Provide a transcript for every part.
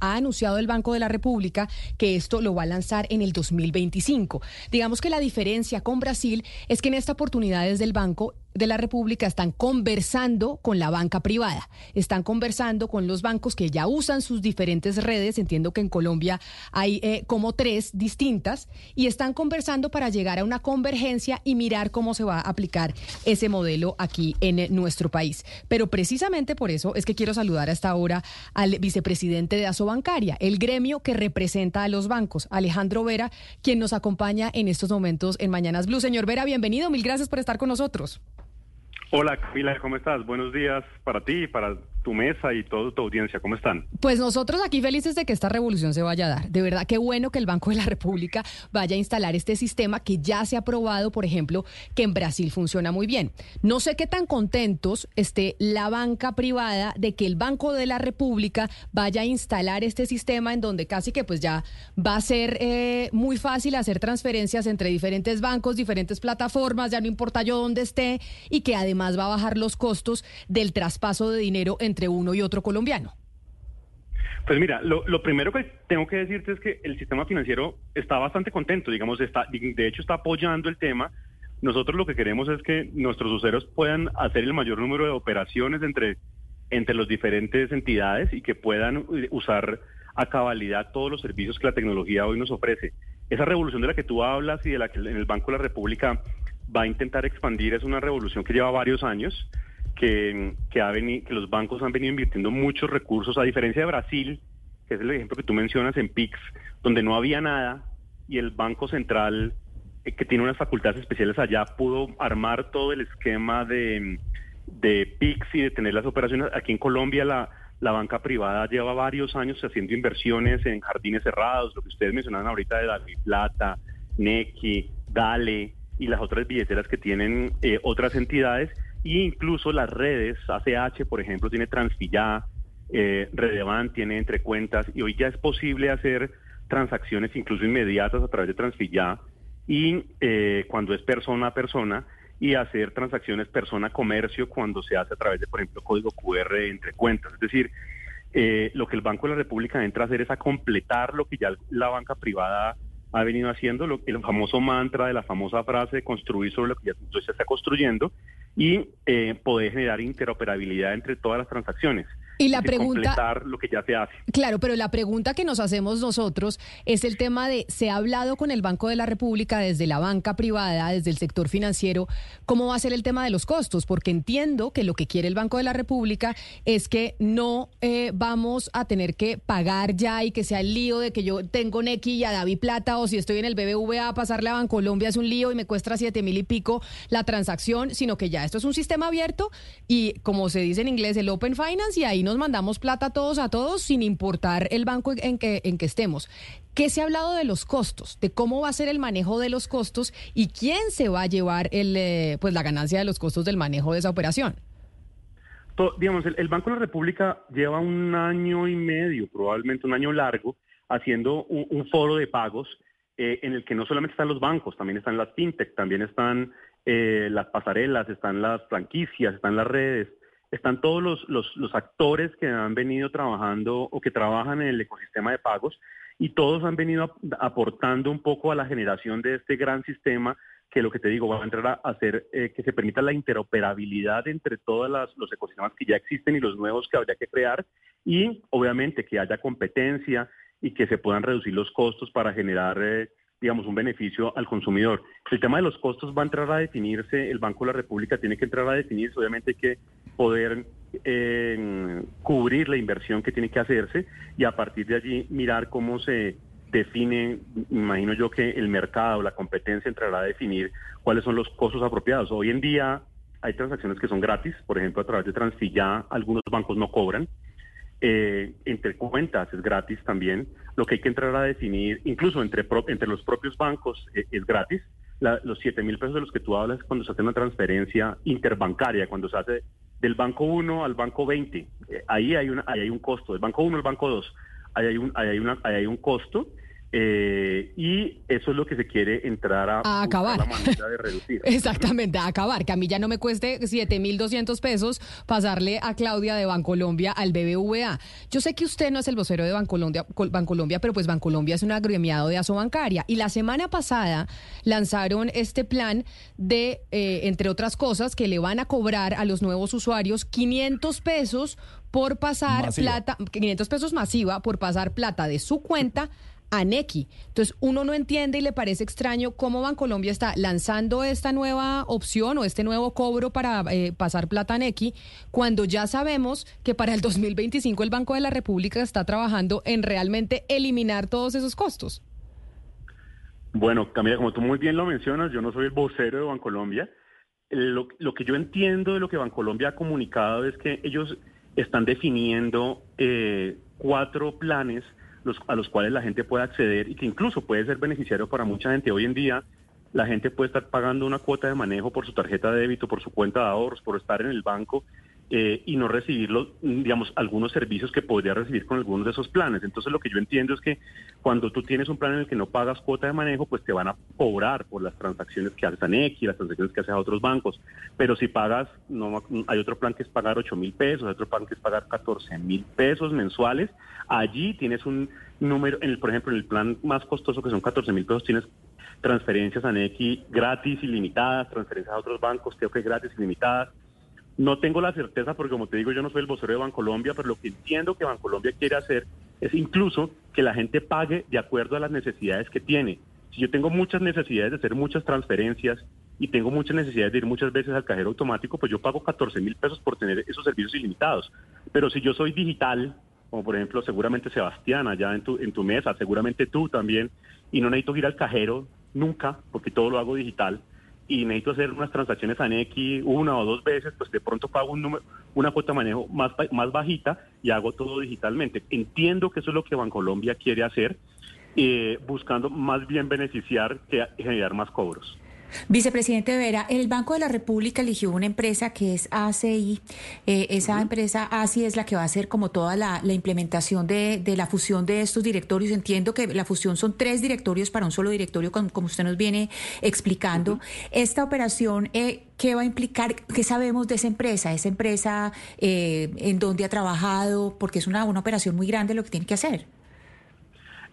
Ha anunciado el Banco de la República que esto lo va a lanzar en el 2025. Digamos que la diferencia con Brasil es que en esta oportunidad desde el banco de la República están conversando con la banca privada, están conversando con los bancos que ya usan sus diferentes redes, entiendo que en Colombia hay eh, como tres distintas, y están conversando para llegar a una convergencia y mirar cómo se va a aplicar ese modelo aquí en nuestro país. Pero precisamente por eso es que quiero saludar a esta hora al vicepresidente de Asobancaria, el gremio que representa a los bancos, Alejandro Vera, quien nos acompaña en estos momentos en Mañanas Blue. Señor Vera, bienvenido, mil gracias por estar con nosotros. Hola Camila, ¿cómo estás? Buenos días para ti y para tu mesa y toda tu audiencia. ¿Cómo están? Pues nosotros aquí felices de que esta revolución se vaya a dar. De verdad, qué bueno que el Banco de la República vaya a instalar este sistema que ya se ha probado, por ejemplo, que en Brasil funciona muy bien. No sé qué tan contentos esté la banca privada de que el Banco de la República vaya a instalar este sistema en donde casi que pues ya va a ser eh, muy fácil hacer transferencias entre diferentes bancos, diferentes plataformas, ya no importa yo dónde esté, y que además va a bajar los costos del traspaso de dinero entre entre uno y otro colombiano? Pues mira, lo, primero que tengo que decirte es que el sistema financiero está bastante contento, digamos, está, de hecho está apoyando el tema. Nosotros lo que queremos es que nuestros usuarios puedan hacer el mayor número de operaciones entre, entre las diferentes entidades y que puedan eh, usar a cabalidad todos los servicios que la tecnología hoy nos ofrece. Esa revolución de la que tú hablas y de la que en el Banco de la República va a intentar expandir es una revolución que lleva varios años que, ha venido, que los bancos han venido invirtiendo muchos recursos, a diferencia de Brasil, que es el ejemplo que tú mencionas en PIX, donde no había nada y el Banco Central, eh, que tiene unas facultades especiales allá, pudo armar todo el esquema de, de PIX y de tener las operaciones. Aquí en Colombia la, la banca privada lleva varios años haciendo inversiones en jardines cerrados, lo que ustedes mencionaban ahorita de David Plata, Nequi, Dale y las otras billeteras que tienen eh, otras entidades y incluso las redes, ACH, por ejemplo, tiene Transfilla, eh, Redevan tiene entre cuentas, y hoy ya es posible hacer transacciones incluso inmediatas a través de Transfilla, y eh, cuando es persona a persona, y hacer transacciones persona a comercio cuando se hace a través de, por ejemplo, código QR entre cuentas. Es decir, eh, lo que el Banco de la República entra a hacer es a completar lo que ya la banca privada ha venido haciendo, lo, el famoso mantra de la famosa frase construir sobre lo que ya se está construyendo y eh, poder generar interoperabilidad entre todas las transacciones. Y la pregunta. lo que ya se hace. Claro, pero la pregunta que nos hacemos nosotros es el tema de: ¿se ha hablado con el Banco de la República desde la banca privada, desde el sector financiero? ¿Cómo va a ser el tema de los costos? Porque entiendo que lo que quiere el Banco de la República es que no eh, vamos a tener que pagar ya y que sea el lío de que yo tengo Nequi y a David Plata o si estoy en el BBVA a pasarle a Bancolombia es un lío y me cuesta siete mil y pico la transacción, sino que ya esto es un sistema abierto y, como se dice en inglés, el Open Finance y ahí nos mandamos plata todos a todos sin importar el banco en que, en que estemos. ¿Qué se ha hablado de los costos? De cómo va a ser el manejo de los costos y quién se va a llevar el, eh, pues la ganancia de los costos del manejo de esa operación. digamos, el, Banco de la República lleva un año y medio, probablemente un año largo, haciendo un, foro de pagos eh, en el que no solamente están los bancos, también están las fintech, también están eh, las pasarelas, están las franquicias, están las redes, están todos los, los, actores que han venido trabajando o que trabajan en el ecosistema de pagos y todos han venido aportando un poco a la generación de este gran sistema que lo que te digo va a entrar a hacer eh, que se permita la interoperabilidad entre todos los ecosistemas que ya existen y los nuevos que habría que crear y obviamente que haya competencia y que se puedan reducir los costos para generar eh, digamos, un beneficio al consumidor. El tema de los costos va a entrar a definirse, el Banco de la República tiene que entrar a definirse, obviamente hay que poder eh, cubrir la inversión que tiene que hacerse y a partir de allí mirar cómo se define, imagino yo que el mercado, la competencia entrará a definir cuáles son los costos apropiados. Hoy en día hay transacciones que son gratis, por ejemplo, a través de Transfilla algunos bancos no cobran. Eh, entre cuentas es gratis también. Lo que hay que entrar a definir, incluso entre, entre los propios bancos, eh, es gratis. los 7 mil pesos de los que tú hablas cuando se hace una transferencia interbancaria, cuando se hace del banco 1 al banco 20. Eh, ahí, hay una, ahí hay un costo. Del banco 1 al banco 2, ahí hay un, ahí hay ahí hay un costo Eh, y eso es lo que se quiere entrar a, acabar. La manera de reducir. Exactamente, a acabar. Que a mí ya no me cueste 7.200 pesos pasarle a Claudia de Bancolombia al BBVA. Yo sé que usted no es el vocero de Bancolombia, Bancolombia pero pues Bancolombia es un agremiado de Asobancaria. Y la semana pasada lanzaron este plan de, eh, entre otras cosas, que le van a cobrar a los nuevos usuarios 500 pesos por pasar plata, 500 pesos masiva por pasar plata de su cuenta a Nequi. Entonces, uno no entiende y le parece extraño cómo Bancolombia está lanzando esta nueva opción o este nuevo cobro para eh, pasar plata a Nequi, cuando ya sabemos que para el 2025 el Banco de la República está trabajando en realmente eliminar todos esos costos. Bueno, Camila, como tú muy bien lo mencionas, yo no soy el vocero de Bancolombia. Lo, lo que yo entiendo de lo que Bancolombia ha comunicado es que ellos están definiendo eh, cuatro planes a los cuales la gente puede acceder y que incluso puede ser beneficiario para mucha gente. Hoy en día la gente puede estar pagando una cuota de manejo por su tarjeta de débito, por su cuenta de ahorros, por estar en el banco eh, y no recibir digamos, algunos servicios que podría recibir con algunos de esos planes. Entonces lo que yo entiendo es que cuando tú tienes un plan en el que no pagas cuota de manejo, pues te van a cobrar por las transacciones que haces a y las transacciones que haces a otros bancos. Pero si pagas, no hay otro plan que es pagar 8 mil pesos, hay otro plan que es pagar 14 mil pesos mensuales. Allí tienes un número, en el, por ejemplo, en el plan más costoso que son 14 mil pesos, tienes transferencias a Nequi gratis, ilimitadas, transferencias a otros bancos, creo que gratis, ilimitadas no tengo la certeza porque como te digo yo no soy el vocero de Bancolombia, pero lo que entiendo que Bancolombia quiere hacer es incluso que la gente pague de acuerdo a las necesidades que tiene. Si yo tengo muchas necesidades de hacer muchas transferencias y tengo muchas necesidades de ir muchas veces al cajero automático, pues yo pago 14 mil pesos por tener esos servicios ilimitados. Pero si yo soy digital, como por ejemplo seguramente Sebastián allá en tu, en tu mesa, seguramente tú también, y no necesito ir al cajero nunca, porque todo lo hago digital, y necesito hacer unas transacciones a Nequi una o dos veces, pues de pronto pago un número, una cuota de manejo más, más bajita y hago todo digitalmente. Entiendo que eso es lo que Bancolombia quiere hacer, eh, buscando más bien beneficiar que generar más cobros. Vicepresidente Vera, el Banco de la República eligió una empresa que es ACI. Eh, esa empresa ACI es la que va a hacer como toda la, implementación de, la fusión de estos directorios. Entiendo que la fusión son tres directorios para un solo directorio, como, usted nos viene explicando. Esta operación, eh, ¿qué va a implicar? ¿Qué sabemos de esa empresa? ¿Esa empresa eh, en dónde ha trabajado? Porque es una, una operación muy grande lo que tiene que hacer.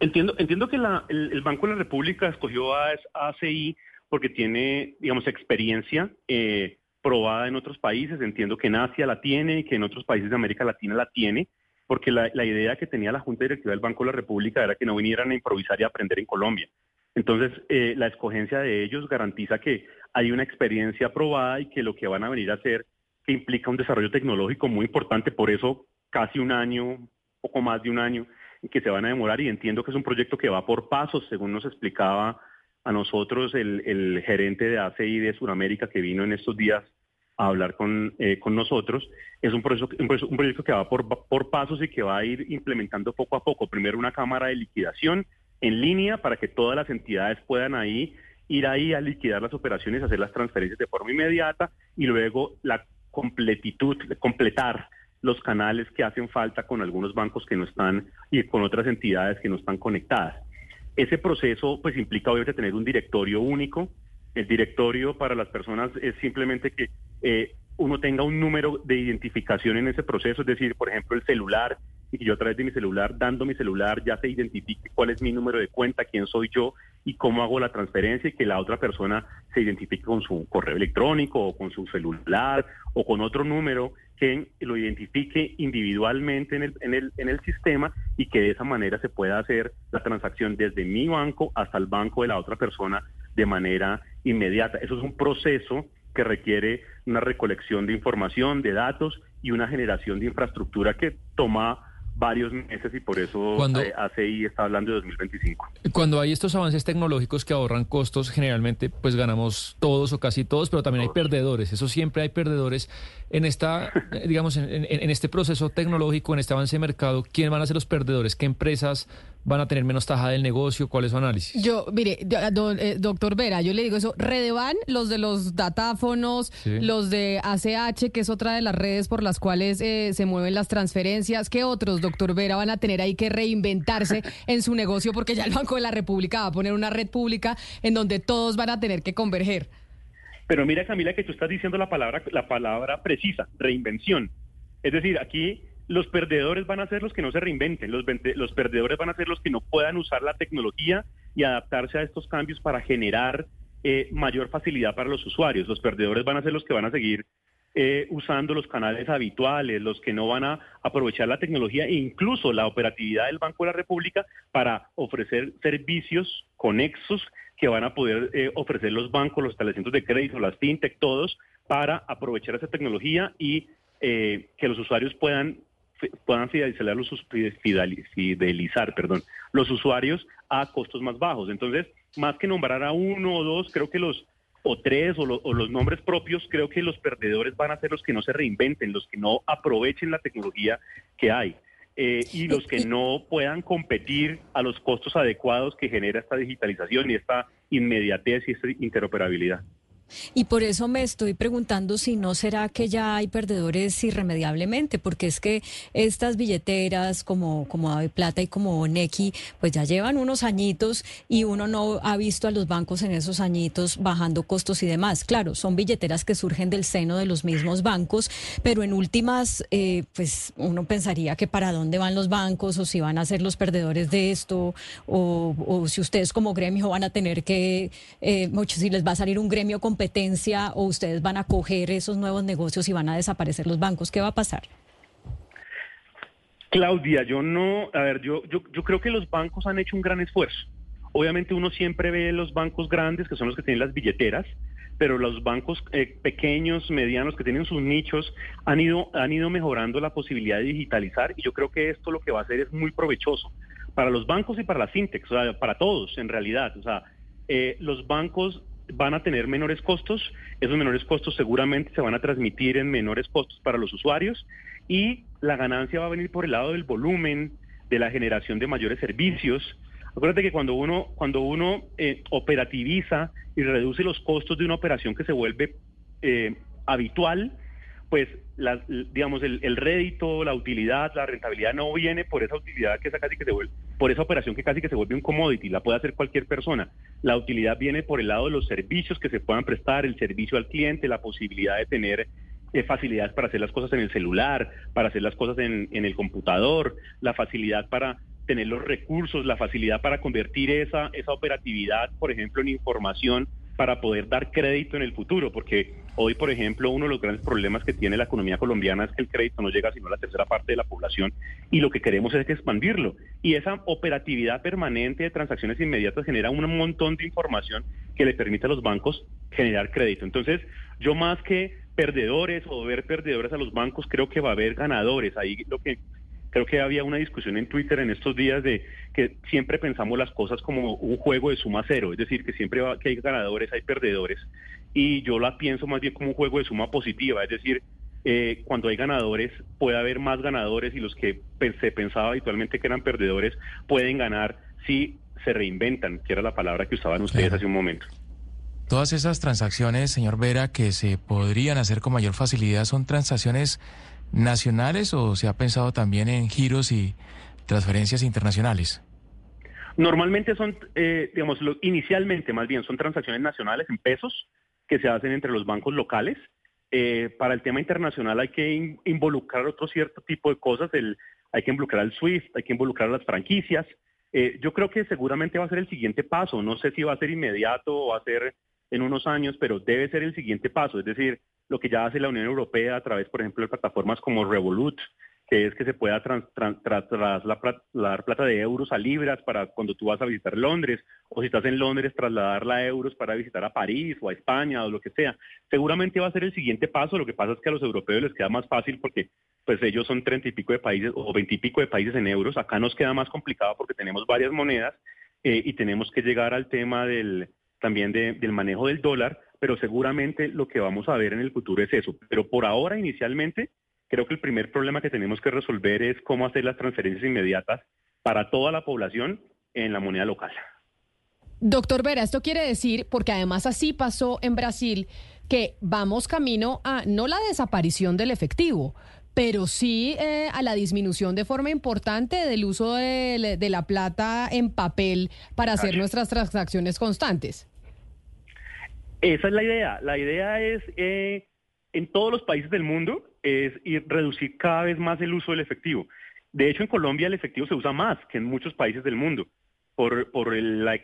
Entiendo, entiendo que el, Banco de la República escogió a ACI porque tiene, digamos, experiencia eh, probada en otros países. Entiendo que en Asia la tiene y que en otros países de América Latina la tiene, porque la, idea que tenía la Junta Directiva del Banco de la República era que no vinieran a improvisar y aprender en Colombia. Entonces, eh, la escogencia de ellos garantiza que hay una experiencia probada y que lo que van a venir a hacer que implica un desarrollo tecnológico muy importante, por eso casi un año, poco más de un año, que se van a demorar y entiendo que es un proyecto que va por pasos, según nos explicaba a nosotros el, gerente de ACI de Sudamérica que vino en estos días a hablar con, eh, con nosotros, es un proceso, un proyecto que va por, por pasos y que va a ir implementando poco a poco. Primero una cámara de liquidación en línea para que todas las entidades puedan ahí ir ahí a liquidar las operaciones, hacer las transferencias de forma inmediata y luego la completitud, completar los canales que hacen falta con algunos bancos que no están y con otras entidades que no están conectadas. Ese proceso pues implica obviamente tener un directorio único. El directorio para las personas es simplemente que eh, uno tenga un número de identificación en ese proceso, es decir, por ejemplo, el celular, y yo a través de mi celular, dando mi celular, ya se identifique cuál es mi número de cuenta, quién soy yo y cómo hago la transferencia y que la otra persona se identifique con su correo electrónico o con su celular o con otro número que lo identifique individualmente en el, en el, en el sistema y que de esa manera se pueda hacer la transacción desde mi banco hasta el banco de la otra persona de manera inmediata. Eso es un proceso que requiere una recolección de información, de datos y una generación de infraestructura que toma varios meses y por eso cuando, eh, ACI está hablando de 2025. Cuando hay estos avances tecnológicos que ahorran costos, generalmente pues ganamos todos o casi todos, pero también hay perdedores. Eso siempre hay perdedores en esta, digamos, en, este proceso tecnológico, en este avance de mercado. ¿Quién van a ser los perdedores? ¿Qué empresas van a tener menos taja del negocio? ¿Cuál es su análisis? Yo, mire, eh, doctor Vera, yo le digo eso, Redevan, los de los datáfonos, los de ACH, que es otra de las redes por las cuales eh, se mueven las transferencias, ¿qué otros, doctor Vera, van a tener ahí que reinventarse en su negocio? Porque ya el Banco de la República va a poner una red pública en donde todos van a tener que converger. Pero mira, Camila, que tú estás diciendo la palabra, la palabra precisa, reinvención. Es decir, aquí los perdedores van a ser los que no se reinventen, los, los perdedores van a ser los que no puedan usar la tecnología y adaptarse a estos cambios para generar eh, mayor facilidad para los usuarios. Los perdedores van a ser los que van a seguir eh, usando los canales habituales, los que no van a aprovechar la tecnología e incluso la operatividad del Banco de la República para ofrecer servicios conexos que van a poder eh, ofrecer los bancos, los establecimientos de crédito, las fintech, todos, para aprovechar esa tecnología y eh, que los usuarios puedan puedan fidelizar los, fidelizar perdón, los usuarios a costos más bajos. Entonces, más que nombrar a uno o dos, creo que los o tres o, los nombres propios, creo que los perdedores van a ser los que no se reinventen, los que no aprovechen la tecnología que hay. Eh, y los que no puedan competir a los costos adecuados que genera esta digitalización y esta inmediatez y esta interoperabilidad. Y por eso me estoy preguntando si no será que ya hay perdedores irremediablemente, porque es que estas billeteras como, como Ave Plata y como Nequi, pues ya llevan unos añitos y uno no ha visto a los bancos en esos añitos bajando costos y demás. Claro, son billeteras que surgen del seno de los mismos bancos, pero en últimas, eh, pues uno pensaría que para dónde van los bancos o si van a ser los perdedores de esto o, si ustedes como gremio van a tener que, eh, si les va a salir un gremio con competencia o ustedes van a coger esos nuevos negocios y van a desaparecer los bancos? ¿Qué va a pasar? Claudia, yo no, a ver, yo, yo, creo que los bancos han hecho un gran esfuerzo. Obviamente uno siempre ve los bancos grandes, que son los que tienen las billeteras, pero los bancos eh, pequeños, medianos, que tienen sus nichos, han ido, han ido mejorando la posibilidad de digitalizar y yo creo que esto lo que va a hacer es muy provechoso para los bancos y para las fintechs, o sea, para todos en realidad. O sea, eh, los bancos van a tener menores costos, esos menores costos seguramente se van a transmitir en menores costos para los usuarios y la ganancia va a venir por el lado del volumen, de la generación de mayores servicios. Acuérdate que cuando uno, cuando uno eh, operativiza y reduce los costos de una operación que se vuelve eh, habitual, pues digamos el, rédito, la utilidad, la rentabilidad no viene por esa utilidad que casi que se vuelve, por esa operación que casi que se vuelve un commodity, la puede hacer cualquier persona. La utilidad viene por el lado de los servicios que se puedan prestar, el servicio al cliente, la posibilidad de tener eh, facilidades para hacer las cosas en el celular, para hacer las cosas en, en el computador, la facilidad para tener los recursos, la facilidad para convertir esa, esa operatividad, por ejemplo, en información para poder dar crédito en el futuro, porque hoy, por ejemplo, uno de los grandes problemas que tiene la economía colombiana es que el crédito no llega sino a la tercera parte de la población y lo que queremos es expandirlo. Y esa operatividad permanente de transacciones inmediatas genera un montón de información que le permite a los bancos generar crédito. Entonces, yo más que perdedores o ver perdedores a los bancos, creo que va a haber ganadores. Ahí lo que Creo que había una discusión en Twitter en estos días de que siempre pensamos las cosas como un juego de suma cero, es decir, que siempre va, que hay ganadores, hay perdedores, y yo la pienso más bien como un juego de suma positiva, es decir, eh, cuando hay ganadores puede haber más ganadores y los que se pensaba habitualmente que eran perdedores pueden ganar si se reinventan, que era la palabra que usaban ustedes hace un momento. Todas esas transacciones, señor Vera, que se podrían hacer con mayor facilidad, son transacciones nacionales o se ha pensado también en giros y transferencias internacionales? Normalmente son, eh, digamos, inicialmente más bien son transacciones nacionales en pesos que se hacen entre los bancos locales. Eh, para el tema internacional hay que involucrar otro cierto tipo de cosas, hay que involucrar al SWIFT, hay que involucrar las franquicias. Eh, yo creo que seguramente va a ser el siguiente paso, no sé si va a ser inmediato o va a ser en unos años, pero debe ser el siguiente paso, es decir, lo que ya hace la Unión Europea a través, por ejemplo, de plataformas como Revolut, que es que se pueda trasladar plata de euros a libras para cuando tú vas a visitar Londres, o si estás en Londres, trasladarla a euros para visitar a París o a España o lo que sea. Seguramente va a ser el siguiente paso, lo que pasa es que a los europeos les queda más fácil porque pues ellos son treinta y pico de países o veinte y pico de países en euros, acá nos queda más complicado porque tenemos varias monedas eh, y tenemos que llegar al tema del también del manejo del dólar, pero seguramente lo que vamos a ver en el futuro es eso. Pero por ahora, inicialmente, creo que el primer problema que tenemos que resolver es cómo hacer las transferencias inmediatas para toda la población en la moneda local. Doctor Vera, esto quiere decir, porque además así pasó en Brasil, que vamos camino a no la desaparición del efectivo, pero sí eh, a la disminución de forma importante del uso de, la plata en papel para hacer nuestras transacciones constantes. Esa es la idea. La idea es, eh, en todos los países del mundo, es ir, reducir cada vez más el uso del efectivo. De hecho, en Colombia el efectivo se usa más que en muchos países del mundo por, por, la,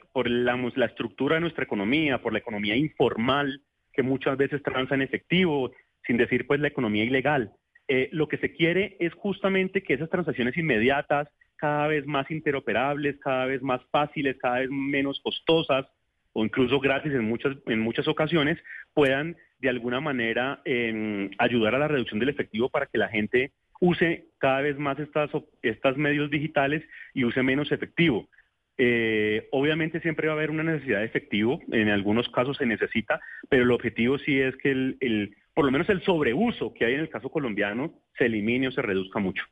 estructura de nuestra economía, por la economía informal, que muchas veces transa en efectivo, sin decir pues la economía ilegal. Eh, lo que se quiere es justamente que esas transacciones inmediatas, cada vez más interoperables, cada vez más fáciles, cada vez menos costosas o incluso gratis en muchas, en muchas ocasiones, puedan de alguna manera em, ayudar a la reducción del efectivo para que la gente use cada vez más estas, estas medios digitales y use menos efectivo. Eh, obviamente siempre va a haber una necesidad de efectivo, en algunos casos se necesita, pero el objetivo sí es que el, por lo menos el sobreuso que hay en el caso colombiano se elimine o se reduzca mucho.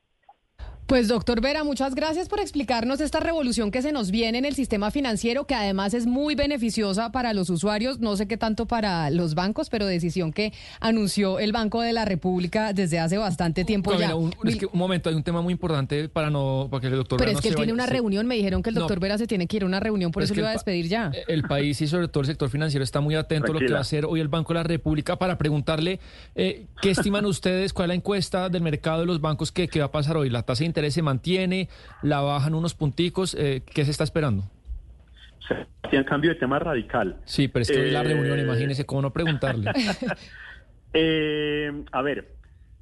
Pues doctor Vera, muchas gracias por explicarnos esta revolución que se nos viene en el sistema financiero, que además es muy beneficiosa para los usuarios, no sé qué tanto para los bancos, pero decisión que anunció el Banco de la República desde hace bastante tiempo ya. Un, es que un momento, hay un tema muy importante para no para que el doctor Pero es que él tiene una reunión, me dijeron que el doctor Vera se tiene que ir a una reunión, por eso lo iba a despedir ya. El país y sobre todo el sector financiero está muy atento a lo que va a hacer hoy el Banco de la República para preguntarle eh, qué estiman ustedes, cuál es la encuesta del mercado de los bancos que, que va a pasar hoy, la tasa de interés se mantiene, la bajan unos punticos, eh, ¿qué se está esperando? Tiene cambio de tema radical. Sí, pero es que la reunión, eh, imagínese cómo no preguntarle. Eh, a ver,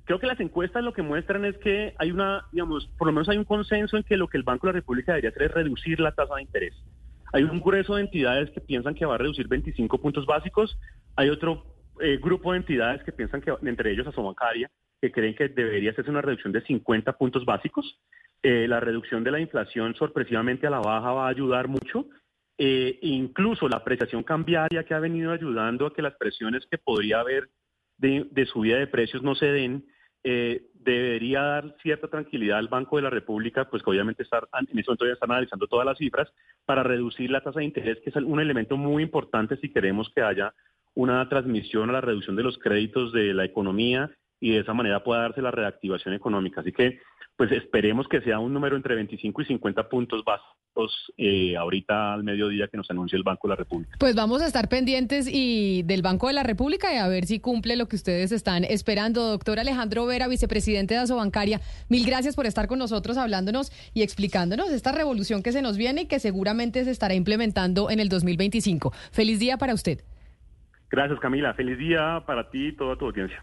creo que las encuestas lo que muestran es que hay una, digamos, por lo menos hay un consenso en que lo que el Banco de la República debería hacer es reducir la tasa de interés. Hay un grueso de entidades que piensan que va a reducir 25 puntos básicos. Hay otro grupo de entidades que piensan que, entre ellos Asobancaria, que creen que debería hacerse una reducción de 50 puntos básicos. Eh, la reducción de la inflación sorpresivamente a la baja va a ayudar mucho. Eh, incluso la apreciación cambiaria que ha venido ayudando a que las presiones que podría haber de, subida de precios no se den, eh, debería dar cierta tranquilidad al Banco de la República, pues que obviamente estar, en eso momento ya están analizando todas las cifras, para reducir la tasa de interés, que es un elemento muy importante si queremos que haya una transmisión a la reducción de los créditos de la economía y de esa manera pueda darse la reactivación económica. Así que, pues esperemos que sea un número entre 25 y 50 puntos básicos eh, ahorita al mediodía que nos anuncie el Banco de la República. Pues vamos a estar pendientes y del Banco de la República y a ver si cumple lo que ustedes están esperando. Doctor Alejandro Vera, vicepresidente de Asobancaria, mil gracias por estar con nosotros hablándonos y explicándonos esta revolución que se nos viene y que seguramente se estará implementando en el 2025. Feliz día para usted. Gracias Camila, feliz día para ti y toda tu audiencia.